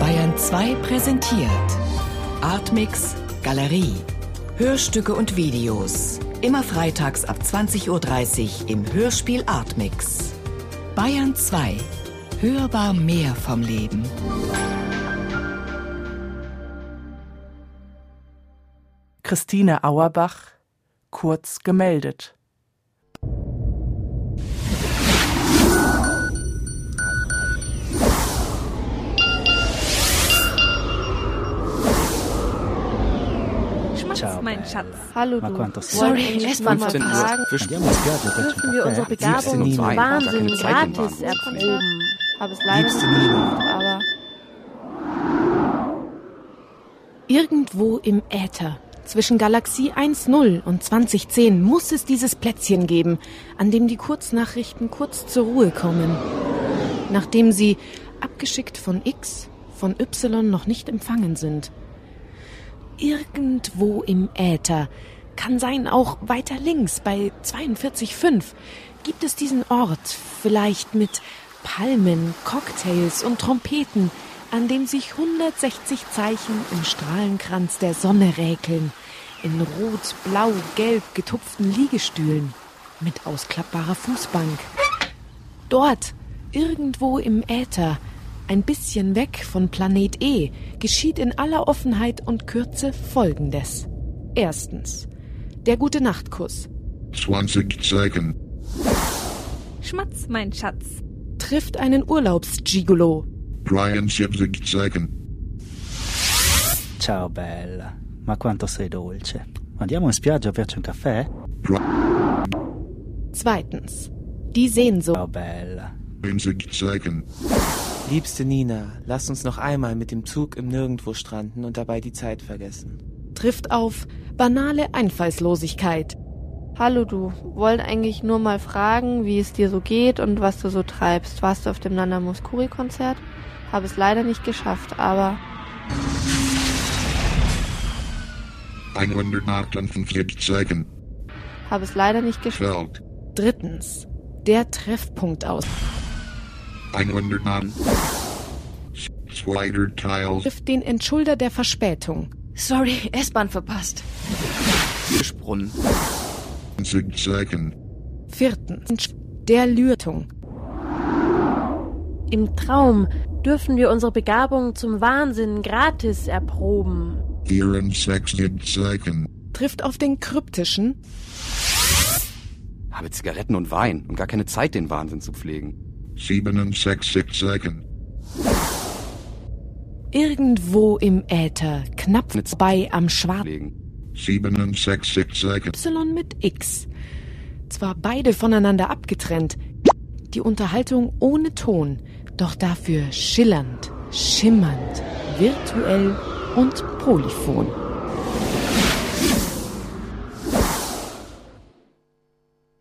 Bayern 2 präsentiert Artmix Galerie. Hörstücke und Videos. Immer freitags ab 20.30 Uhr im Hörspiel Artmix. Bayern 2. Hörbar mehr vom Leben. Christine Auerbach, kurz gemeldet. Ciao, mein Schatz. Hallo du. Sorry, sei? erst mal 15 Uhr. fragen, dürfen wir unsere Begabung zum Wahnsinn gratis erproben? Habe es leider nicht geschafft, aber Irgendwo im Äther, zwischen Galaxie 1.0 und 2010, muss es dieses Plätzchen geben, an dem die Kurznachrichten kurz zur Ruhe kommen. Nachdem sie, abgeschickt von X, von Y noch nicht empfangen sind. Irgendwo im Äther, kann sein auch weiter links bei 42.5, gibt es diesen Ort, vielleicht mit Palmen, Cocktails und Trompeten, an dem sich 160 Zeichen im Strahlenkranz der Sonne räkeln, in rot, blau, gelb getupften Liegestühlen, mit ausklappbarer Fußbank. Dort, irgendwo im Äther, ein bisschen weg von Planet E, geschieht in aller Offenheit und Kürze Folgendes. Erstens, der gute Nachtkuss 20 Sekunden. Schmatz, mein Schatz. trifft einen Urlaubsgigolo. 73 Sekunden. Ciao bella, ma quanto sei dolce. Andiamo in spiaggia a berci un caffè? Zweitens, die Sehnsucht Ciao bella. 20 Sekunden. Liebste Nina, lass uns noch einmal mit dem Zug im Nirgendwo stranden und dabei die Zeit vergessen. trifft auf banale Einfallslosigkeit. hallo du. Wollte eigentlich nur mal fragen, wie es dir so geht und was du so treibst. Warst du auf dem Nana Muskuri Konzert? Habe es leider nicht geschafft, aber 158 Sekunden. habe es leider nicht geschafft. Drittens, der Treffpunkt aus. 109. Spider Tiles. trifft den Entschulder der Verspätung. Sorry, S-Bahn verpasst. Gesprungen. 20 Sekunden. Viertens, der Lürtung. Im Traum dürfen wir unsere Begabung zum Wahnsinn gratis erproben. 64 Sekunden. trifft auf den kryptischen, Habe Zigaretten und Wein und gar keine Zeit, den Wahnsinn zu pflegen. 67 Sekunden. irgendwo im Äther, knapp vorbei am Schwarzen Pflegen. 67 Sekunden. Y mit X. Zwar beide voneinander abgetrennt, die Unterhaltung ohne Ton, doch dafür schillernd, schimmernd, virtuell und polyphon.